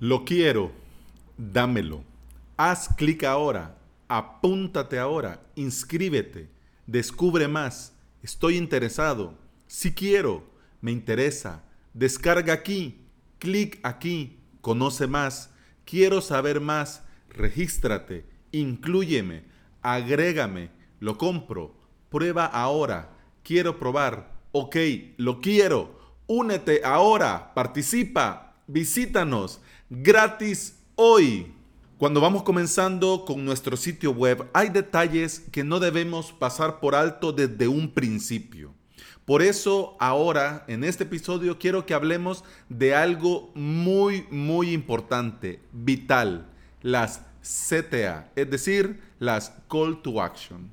Lo quiero, dámelo. Haz clic ahora, apúntate ahora, inscríbete, descubre más. Estoy interesado. Si quiero, me interesa. Descarga aquí, clic aquí, conoce más. Quiero saber más. Regístrate, inclúyeme, agrégame, lo compro. Prueba ahora. Quiero probar. Ok, lo quiero. Únete ahora, participa, visítanos gratis hoy. Cuando vamos comenzando con nuestro sitio web, hay detalles que no debemos pasar por alto desde un principio. Por eso ahora, en este episodio, quiero que hablemos de algo muy, muy importante, vital, las CTA, es decir, las Call to Action.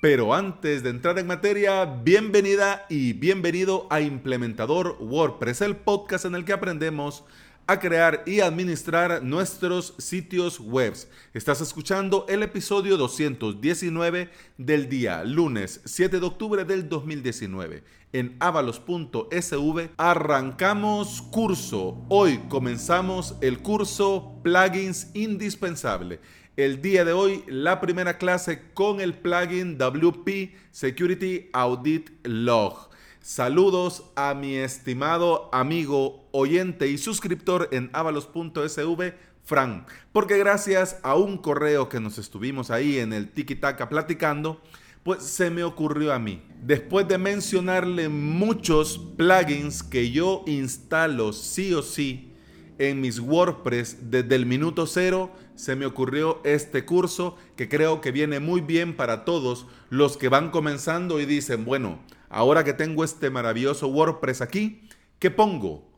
Pero antes de entrar en materia, bienvenida y bienvenido a Implementador WordPress, el podcast en el que aprendemos a crear y administrar nuestros sitios web. Estás escuchando el episodio 219 del día lunes 7 de octubre del 2019. En avalos.sv arrancamos curso. Hoy comenzamos el curso Plugins Indispensable. El día de hoy la primera clase con el plugin WP Security Audit Log. Saludos a mi estimado amigo, oyente y suscriptor en avalos.sv, Fran, porque gracias a un correo que nos estuvimos ahí en el Tiki Taka platicando, pues se me ocurrió a mí. Después de mencionarle muchos plugins que yo instalo sí o sí en mis WordPress desde el minuto cero, se me ocurrió este curso que creo que viene muy bien para todos los que van comenzando y dicen, bueno, ahora que tengo este maravilloso WordPress aquí, ¿qué pongo?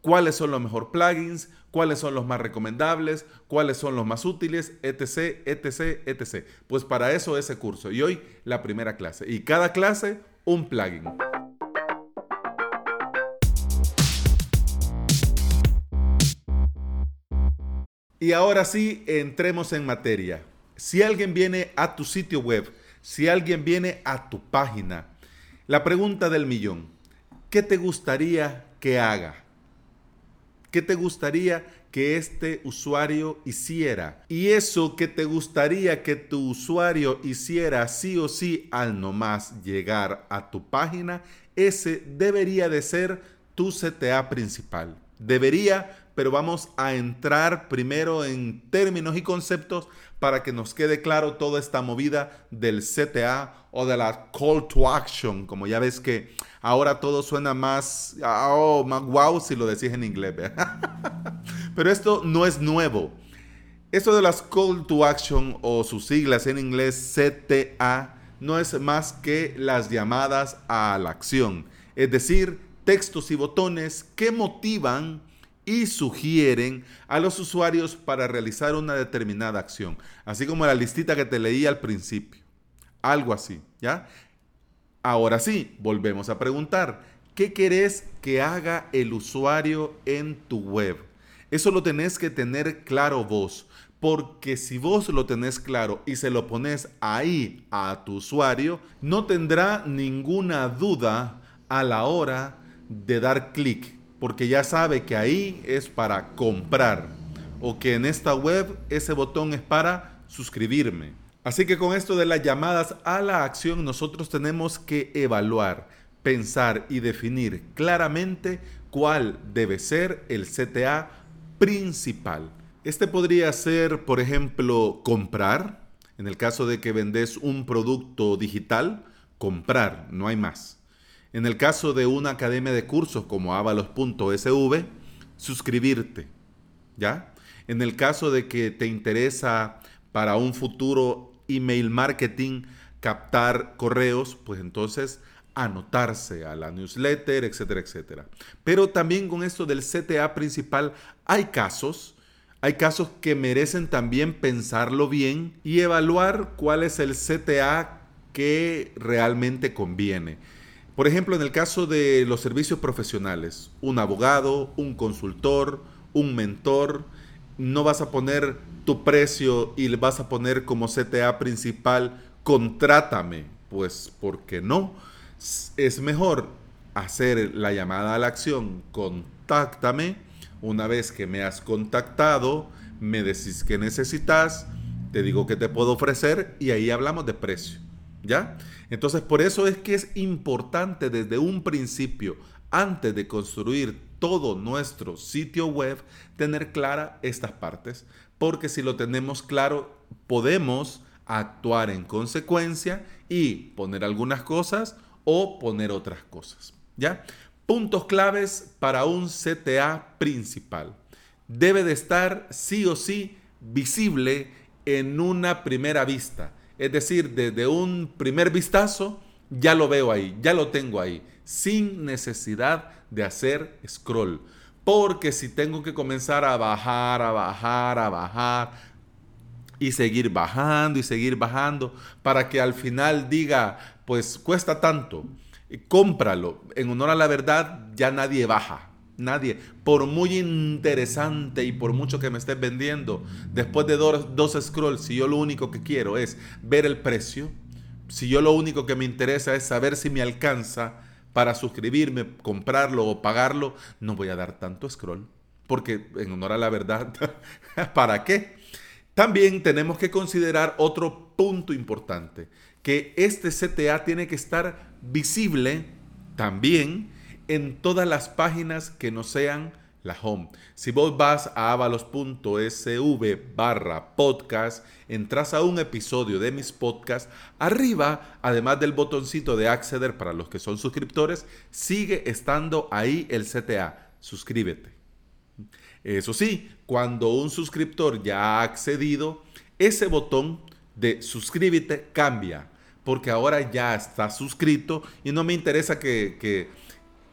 ¿Cuáles son los mejores plugins? ¿Cuáles son los más recomendables? ¿Cuáles son los más útiles? Etc, etc, etc. Pues para eso ese curso. Y hoy la primera clase. Y cada clase un plugin. Y ahora sí, entremos en materia. Si alguien viene a tu sitio web, si alguien viene a tu página, la pregunta del millón, ¿qué te gustaría que haga? ¿Qué te gustaría que este usuario hiciera? Y eso que te gustaría que tu usuario hiciera sí o sí al nomás llegar a tu página, ese debería de ser tu CTA principal. Debería pero vamos a entrar primero en términos y conceptos para que nos quede claro toda esta movida del CTA o de la call to action, como ya ves que ahora todo suena más, oh, wow si lo decís en inglés. pero esto no es nuevo. Esto de las call to action o sus siglas en inglés CTA no es más que las llamadas a la acción, es decir, textos y botones que motivan y sugieren a los usuarios para realizar una determinada acción, así como la listita que te leí al principio. Algo así, ¿ya? Ahora sí, volvemos a preguntar, ¿qué querés que haga el usuario en tu web? Eso lo tenés que tener claro vos, porque si vos lo tenés claro y se lo pones ahí a tu usuario, no tendrá ninguna duda a la hora de dar clic porque ya sabe que ahí es para comprar o que en esta web ese botón es para suscribirme. Así que con esto de las llamadas a la acción nosotros tenemos que evaluar, pensar y definir claramente cuál debe ser el CTA principal. Este podría ser, por ejemplo, comprar. En el caso de que vendes un producto digital, comprar, no hay más. En el caso de una academia de cursos como avalos.sv, suscribirte, ¿ya? En el caso de que te interesa para un futuro email marketing captar correos, pues entonces anotarse a la newsletter, etcétera, etcétera. Pero también con esto del CTA principal hay casos, hay casos que merecen también pensarlo bien y evaluar cuál es el CTA que realmente conviene. Por ejemplo, en el caso de los servicios profesionales, un abogado, un consultor, un mentor, no vas a poner tu precio y le vas a poner como CTA principal, contrátame, pues porque no. Es mejor hacer la llamada a la acción, contáctame Una vez que me has contactado, me decís que necesitas, te digo que te puedo ofrecer y ahí hablamos de precio. ¿Ya? Entonces, por eso es que es importante desde un principio, antes de construir todo nuestro sitio web, tener clara estas partes. Porque si lo tenemos claro, podemos actuar en consecuencia y poner algunas cosas o poner otras cosas. ¿Ya? Puntos claves para un CTA principal. Debe de estar sí o sí visible en una primera vista. Es decir, desde un primer vistazo ya lo veo ahí, ya lo tengo ahí, sin necesidad de hacer scroll. Porque si tengo que comenzar a bajar, a bajar, a bajar, y seguir bajando y seguir bajando para que al final diga, pues cuesta tanto, cómpralo. En honor a la verdad, ya nadie baja. Nadie. Por muy interesante y por mucho que me estés vendiendo, después de dos, dos scrolls, si yo lo único que quiero es ver el precio, si yo lo único que me interesa es saber si me alcanza para suscribirme, comprarlo o pagarlo, no voy a dar tanto scroll. Porque en honor a la verdad, ¿para qué? También tenemos que considerar otro punto importante, que este CTA tiene que estar visible también en todas las páginas que no sean la home. Si vos vas a avalos.sv barra podcast, entras a un episodio de mis podcasts, arriba, además del botoncito de acceder para los que son suscriptores, sigue estando ahí el CTA. Suscríbete. Eso sí, cuando un suscriptor ya ha accedido, ese botón de suscríbete cambia, porque ahora ya está suscrito y no me interesa que,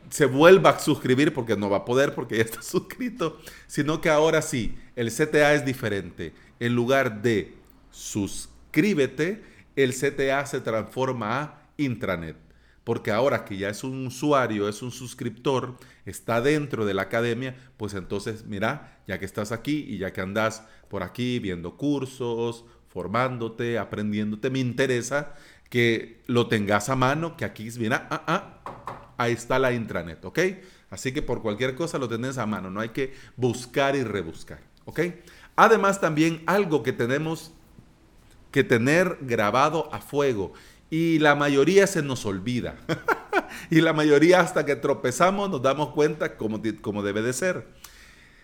se vuelva a suscribir porque no va a poder porque ya está suscrito, sino que ahora sí, el CTA es diferente. En lugar de suscríbete, el CTA se transforma a intranet porque ahora que ya es un usuario, es un suscriptor, está dentro de la academia, pues entonces mira, ya que estás aquí y ya que andas por aquí viendo cursos, formándote, aprendiéndote, me interesa que lo tengas a mano, que aquí, mira, ah, ah, ahí está la intranet, ¿ok? Así que por cualquier cosa lo tenés a mano, no hay que buscar y rebuscar, ¿ok? Además también algo que tenemos que tener grabado a fuego y la mayoría se nos olvida. y la mayoría hasta que tropezamos nos damos cuenta como, como debe de ser.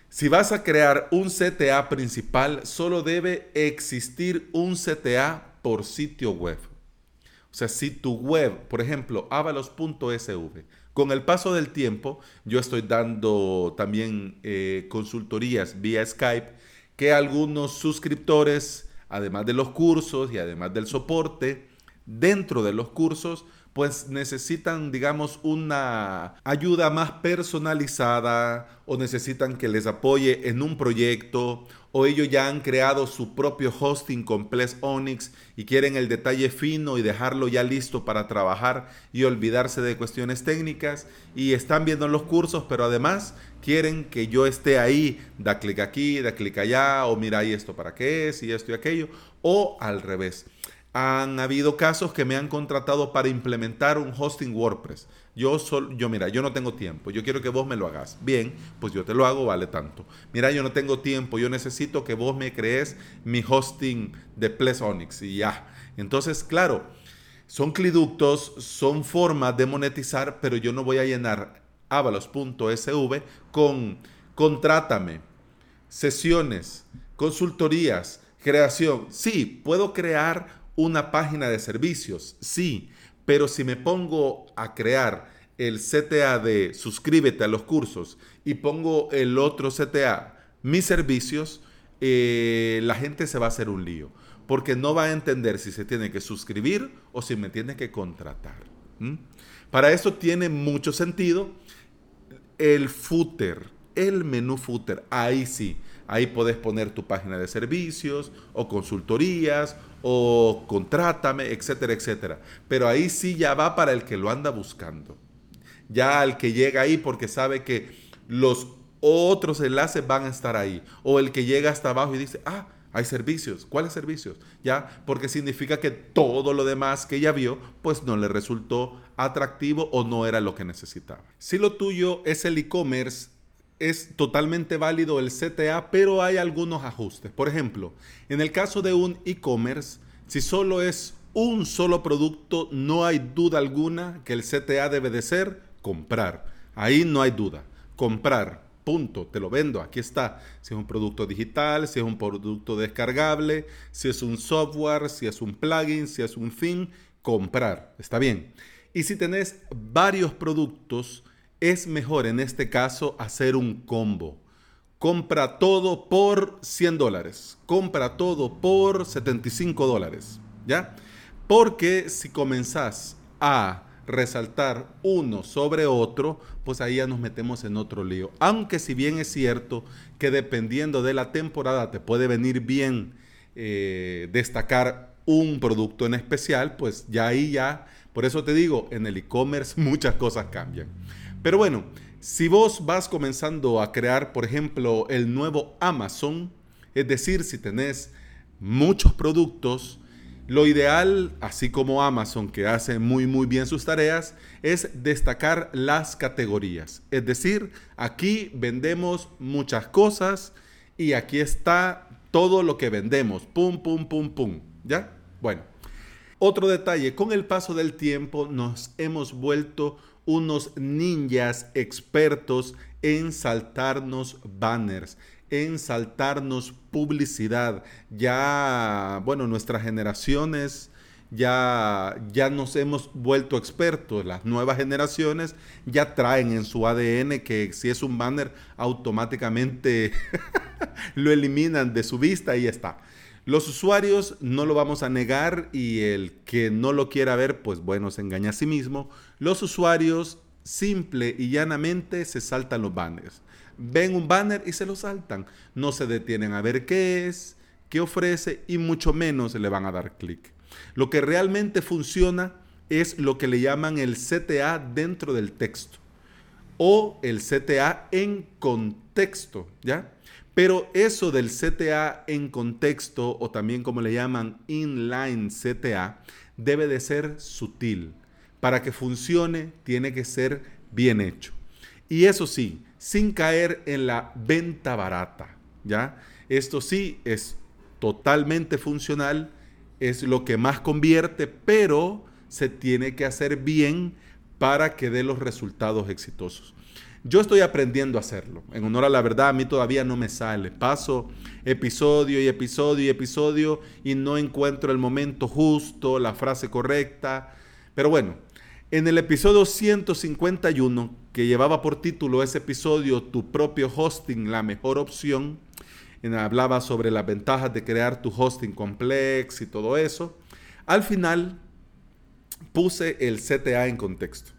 Si vas a crear un CTA principal, solo debe existir un CTA por sitio web. O sea, si tu web, por ejemplo, avalos.sv, con el paso del tiempo, yo estoy dando también eh, consultorías vía Skype, que algunos suscriptores, además de los cursos y además del soporte, dentro de los cursos, pues necesitan, digamos, una ayuda más personalizada o necesitan que les apoye en un proyecto o ellos ya han creado su propio hosting con Ples Onyx y quieren el detalle fino y dejarlo ya listo para trabajar y olvidarse de cuestiones técnicas y están viendo los cursos, pero además quieren que yo esté ahí, da clic aquí, da clic allá o mira ahí esto para qué es y esto y aquello o al revés. Han habido casos que me han contratado para implementar un hosting WordPress. Yo, sol, yo, mira, yo no tengo tiempo, yo quiero que vos me lo hagas. Bien, pues yo te lo hago, vale tanto. Mira, yo no tengo tiempo, yo necesito que vos me crees mi hosting de Plesonics y ya. Entonces, claro, son cliductos, son formas de monetizar, pero yo no voy a llenar avalos.sv con contrátame, sesiones, consultorías, creación. Sí, puedo crear una página de servicios, sí, pero si me pongo a crear el CTA de suscríbete a los cursos y pongo el otro CTA, mis servicios, eh, la gente se va a hacer un lío, porque no va a entender si se tiene que suscribir o si me tiene que contratar. Para eso tiene mucho sentido el footer, el menú footer, ahí sí. Ahí puedes poner tu página de servicios o consultorías o contrátame, etcétera, etcétera. Pero ahí sí ya va para el que lo anda buscando. Ya al que llega ahí porque sabe que los otros enlaces van a estar ahí. O el que llega hasta abajo y dice, ah, hay servicios. ¿Cuáles servicios? Ya, porque significa que todo lo demás que ella vio, pues no le resultó atractivo o no era lo que necesitaba. Si lo tuyo es el e-commerce, es totalmente válido el CTA, pero hay algunos ajustes. Por ejemplo, en el caso de un e-commerce, si solo es un solo producto, no hay duda alguna que el CTA debe de ser comprar. Ahí no hay duda. Comprar. Punto, te lo vendo, aquí está. Si es un producto digital, si es un producto descargable, si es un software, si es un plugin, si es un fin, comprar. Está bien. Y si tenés varios productos, es mejor en este caso hacer un combo. Compra todo por 100 dólares. Compra todo por 75 dólares. ¿Ya? Porque si comenzás a resaltar uno sobre otro, pues ahí ya nos metemos en otro lío. Aunque si bien es cierto que dependiendo de la temporada te puede venir bien eh, destacar un producto en especial, pues ya ahí ya, por eso te digo, en el e-commerce muchas cosas cambian. Pero bueno, si vos vas comenzando a crear, por ejemplo, el nuevo Amazon, es decir, si tenés muchos productos, lo ideal, así como Amazon, que hace muy muy bien sus tareas, es destacar las categorías. Es decir, aquí vendemos muchas cosas y aquí está todo lo que vendemos. Pum, pum, pum, pum. ¿Ya? Bueno. Otro detalle, con el paso del tiempo nos hemos vuelto unos ninjas expertos en saltarnos banners, en saltarnos publicidad. Ya, bueno, nuestras generaciones ya, ya nos hemos vuelto expertos. Las nuevas generaciones ya traen en su ADN que si es un banner, automáticamente lo eliminan de su vista y ya está. Los usuarios no lo vamos a negar y el que no lo quiera ver, pues bueno, se engaña a sí mismo. Los usuarios simple y llanamente se saltan los banners ven un banner y se lo saltan. No se detienen a ver qué es, qué ofrece y mucho menos le van a dar clic. Lo que realmente funciona es lo que le llaman el CTA dentro del texto o el CTA en contexto, ¿ya? Pero eso del CTA en contexto o también como le llaman inline CTA debe de ser sutil. Para que funcione tiene que ser bien hecho. Y eso sí, sin caer en la venta barata, ¿ya? Esto sí es totalmente funcional, es lo que más convierte, pero se tiene que hacer bien para que dé los resultados exitosos. Yo estoy aprendiendo a hacerlo. En honor a la verdad, a mí todavía no me sale. Paso episodio y episodio y episodio y no encuentro el momento justo, la frase correcta. Pero bueno, en el episodio 151, que llevaba por título ese episodio Tu propio hosting, la mejor opción, hablaba sobre las ventajas de crear tu hosting complex y todo eso. Al final puse el CTA en contexto.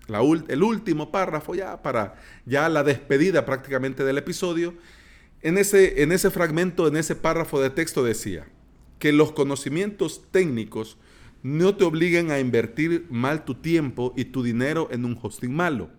el último párrafo ya para ya la despedida prácticamente del episodio. En ese, en ese fragmento, en ese párrafo de texto decía que los conocimientos técnicos no te obliguen a invertir mal tu tiempo y tu dinero en un hosting malo,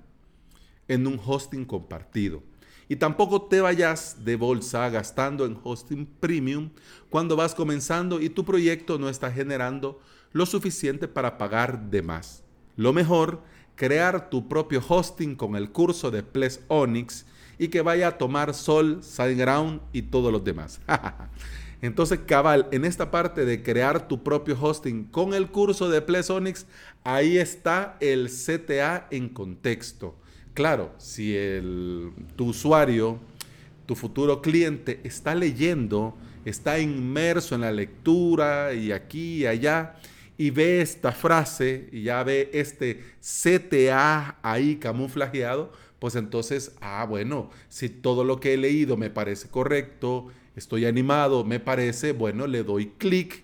en un hosting compartido. Y tampoco te vayas de bolsa gastando en hosting premium cuando vas comenzando y tu proyecto no está generando lo suficiente para pagar de más. Lo mejor, crear tu propio hosting con el curso de Ples Onyx y que vaya a tomar sol, SiteGround y todos los demás. Entonces, cabal, en esta parte de crear tu propio hosting con el curso de Plesonix, ahí está el CTA en contexto. Claro, si el, tu usuario, tu futuro cliente está leyendo, está inmerso en la lectura y aquí y allá, y ve esta frase y ya ve este CTA ahí camuflajeado, pues entonces, ah, bueno, si todo lo que he leído me parece correcto, estoy animado, me parece, bueno, le doy clic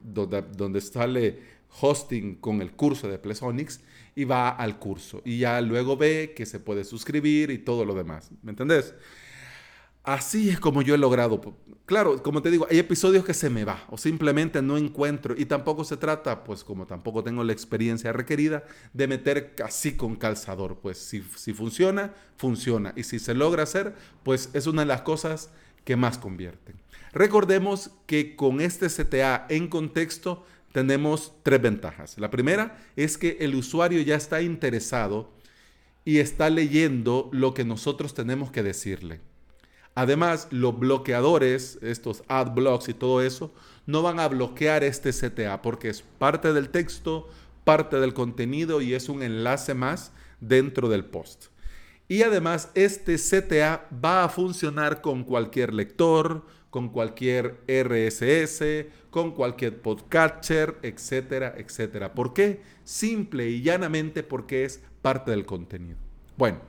donde, donde sale hosting con el curso de Plesonics y va al curso. Y ya luego ve que se puede suscribir y todo lo demás. ¿Me entendés? Así es como yo he logrado. Claro, como te digo, hay episodios que se me va o simplemente no encuentro y tampoco se trata, pues como tampoco tengo la experiencia requerida, de meter casi con calzador. Pues si, si funciona, funciona. Y si se logra hacer, pues es una de las cosas que más convierten. Recordemos que con este CTA en contexto tenemos tres ventajas. La primera es que el usuario ya está interesado y está leyendo lo que nosotros tenemos que decirle. Además, los bloqueadores, estos ad blocks y todo eso, no van a bloquear este CTA porque es parte del texto, parte del contenido y es un enlace más dentro del post. Y además, este CTA va a funcionar con cualquier lector, con cualquier RSS, con cualquier podcatcher, etcétera, etcétera. ¿Por qué? Simple y llanamente porque es parte del contenido. Bueno,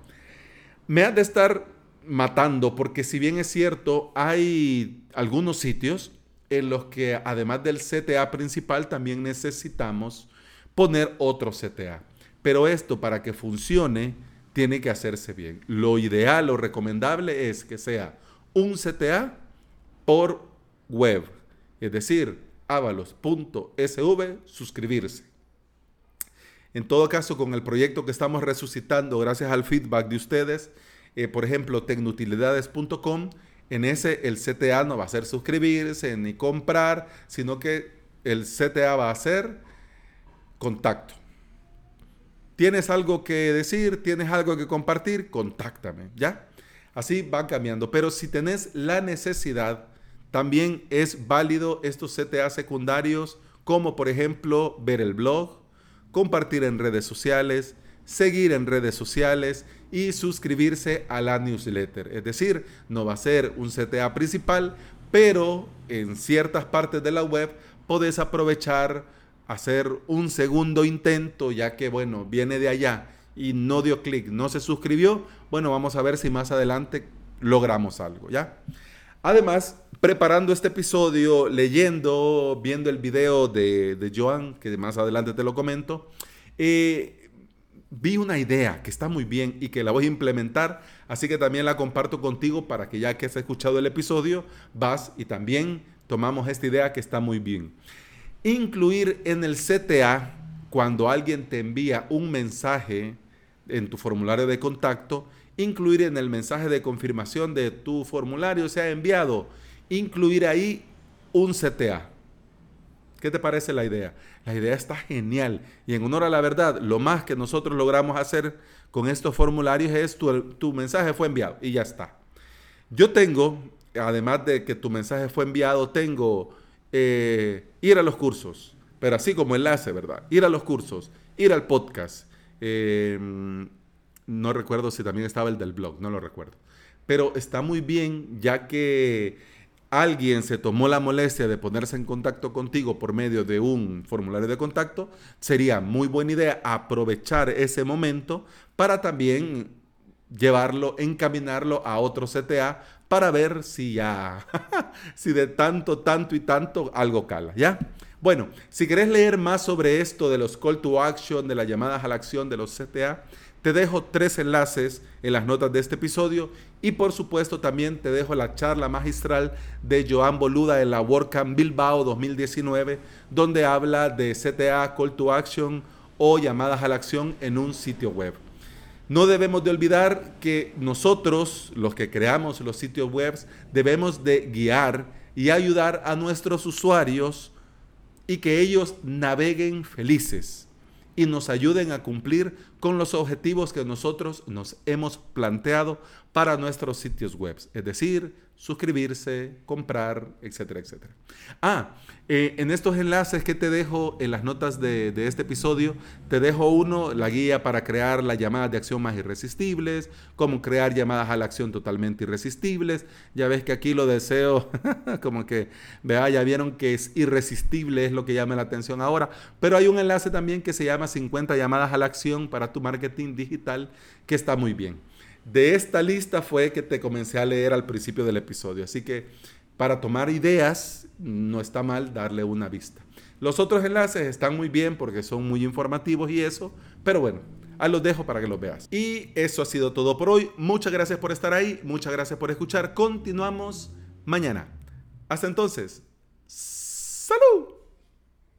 me ha de estar matando porque si bien es cierto, hay algunos sitios en los que además del CTA principal también necesitamos poner otro CTA. Pero esto para que funcione tiene que hacerse bien. Lo ideal o recomendable es que sea un CTA por web. Es decir, avalos.sv, suscribirse. En todo caso, con el proyecto que estamos resucitando, gracias al feedback de ustedes, eh, por ejemplo, tecnutilidades.com, en ese el CTA no va a ser suscribirse ni comprar, sino que el CTA va a ser contacto. ¿Tienes algo que decir? ¿Tienes algo que compartir? Contáctame, ¿ya? Así va cambiando. Pero si tenés la necesidad también es válido estos CTA secundarios, como por ejemplo ver el blog, compartir en redes sociales, seguir en redes sociales y suscribirse a la newsletter. Es decir, no va a ser un CTA principal, pero en ciertas partes de la web podés aprovechar hacer un segundo intento, ya que bueno, viene de allá y no dio clic, no se suscribió. Bueno, vamos a ver si más adelante logramos algo, ¿ya? Además, preparando este episodio, leyendo, viendo el video de, Joan, que más adelante te lo comento, eh, vi una idea que está muy bien y que la voy a implementar, así que también la comparto contigo para que ya que has escuchado el episodio, vas y también tomamos esta idea que está muy bien. Incluir en el CTA, cuando alguien te envía un mensaje en tu formulario de contacto, incluir en el mensaje de confirmación de tu formulario se ha enviado, incluir ahí un CTA. ¿Qué te parece la idea? La idea está genial y en honor a la verdad, lo más que nosotros logramos hacer con estos formularios es tu, tu mensaje fue enviado y ya está. Yo tengo, además de que tu mensaje fue enviado, tengo eh, ir a los cursos, pero así como enlace, ¿verdad? Ir a los cursos, ir al podcast. Eh, no recuerdo si también estaba el del blog, no lo recuerdo. Pero está muy bien ya que alguien se tomó la molestia de ponerse en contacto contigo por medio de un formulario de contacto, sería muy buena idea aprovechar ese momento para también llevarlo, encaminarlo a otro CTA para ver si ya, si de tanto, tanto y tanto algo cala, ¿ya? Bueno, si querés leer más sobre esto de los call to action, de las llamadas a la acción de los CTA, te dejo tres enlaces en las notas de este episodio y por supuesto también te dejo la charla magistral de Joan Boluda en la WordCamp Bilbao 2019, donde habla de CTA, Call to Action o llamadas a la acción en un sitio web. No debemos de olvidar que nosotros, los que creamos los sitios web, debemos de guiar y ayudar a nuestros usuarios y que ellos naveguen felices y nos ayuden a cumplir con los objetivos que nosotros nos hemos planteado para nuestros sitios web, es decir, suscribirse, comprar, etcétera, etcétera. Ah, eh, en estos enlaces que te dejo en las notas de, de, este episodio, te dejo uno, la guía para crear las llamadas de acción más irresistibles, cómo crear llamadas a la acción totalmente irresistibles. Ya ves que aquí lo deseo, como que, vea, ya vieron que es irresistible, es lo que llama la atención ahora, pero hay un enlace también que se llama 50 llamadas a la acción para tu marketing digital, que está muy bien. De esta lista fue que te comencé a leer al principio del episodio. Así que para tomar ideas, no está mal darle una vista. Los otros enlaces están muy bien porque son muy informativos y eso, pero bueno, ahí los dejo para que los veas. Y eso ha sido todo por hoy. Muchas gracias por estar ahí, muchas gracias por escuchar. Continuamos mañana. Hasta entonces.